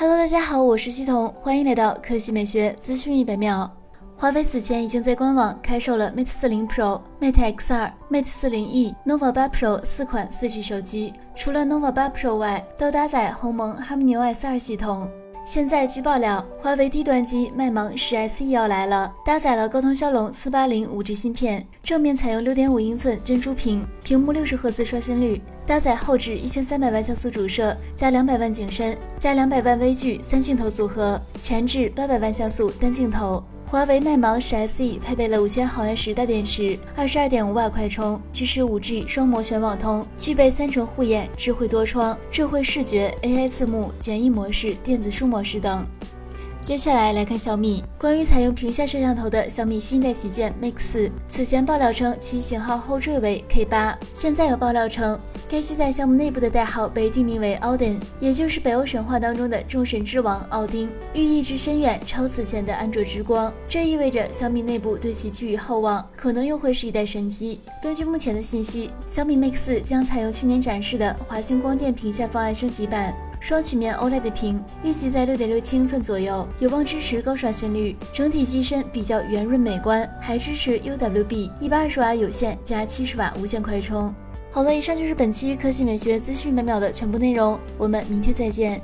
Hello，大家好，我是西彤，欢迎来到科技美学资讯一百秒。华为此前已经在官网开售了 Mate 40 Pro、Mate X2、Mate 40e、Nova 8 Pro 四款 4G 手机，除了 Nova 8 Pro 外，都搭载鸿蒙 Harmony OS 2系统。现在据爆料，华为低端机麦芒十 SE 要来了，搭载了高通骁龙四八零五 G 芯片，正面采用六点五英寸珍珠屏，屏幕六十赫兹刷新率，搭载后置一千三百万像素主摄加两百万景深加两百万微距三镜头组合，前置八百万像素单镜头。华为麦芒十 SE 配备了五千毫安时大电池，二十二点五瓦快充，支持五 G 双模全网通，具备三重护眼、智慧多窗、智慧视觉、AI 字幕、简易模式、电子书模式等。接下来来看小米，关于采用屏下摄像头的小米新一代旗舰 Mix 四，此前爆料称其型号后缀为 K 八，现在有爆料称该机在项目内部的代号被定名为奥丁，也就是北欧神话当中的众神之王奥丁，寓意之深远超此前的安卓之光。这意味着小米内部对其寄予厚望，可能又会是一代神机。根据目前的信息，小米 Mix 四将采用去年展示的华星光电屏下方案升级版。双曲面 OLED 屏，预计在六点六七英寸左右，有望支持高刷新率。整体机身比较圆润美观，还支持 UWB 一百二十瓦有线加七十瓦无线快充。好了，以上就是本期科技美学资讯每秒的全部内容，我们明天再见。